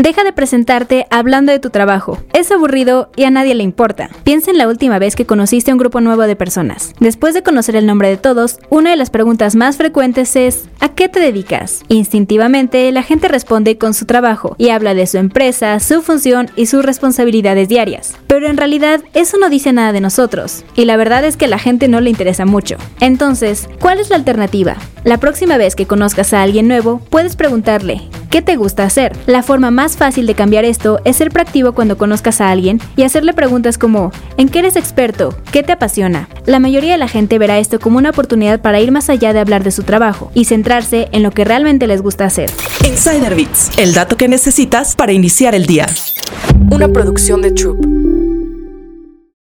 Deja de presentarte hablando de tu trabajo. Es aburrido y a nadie le importa. Piensa en la última vez que conociste a un grupo nuevo de personas. Después de conocer el nombre de todos, una de las preguntas más frecuentes es ¿a qué te dedicas? Instintivamente, la gente responde con su trabajo y habla de su empresa, su función y sus responsabilidades diarias. Pero en realidad eso no dice nada de nosotros, y la verdad es que a la gente no le interesa mucho. Entonces, ¿cuál es la alternativa? La próxima vez que conozcas a alguien nuevo, puedes preguntarle, ¿qué te gusta hacer? La forma más fácil de cambiar esto es ser proactivo cuando conozcas a alguien y hacerle preguntas como, ¿en qué eres experto? ¿Qué te apasiona? La mayoría de la gente verá esto como una oportunidad para ir más allá de hablar de su trabajo y centrarse en lo que realmente les gusta hacer. Insider Bits, el dato que necesitas para iniciar el día. Una producción de Troop.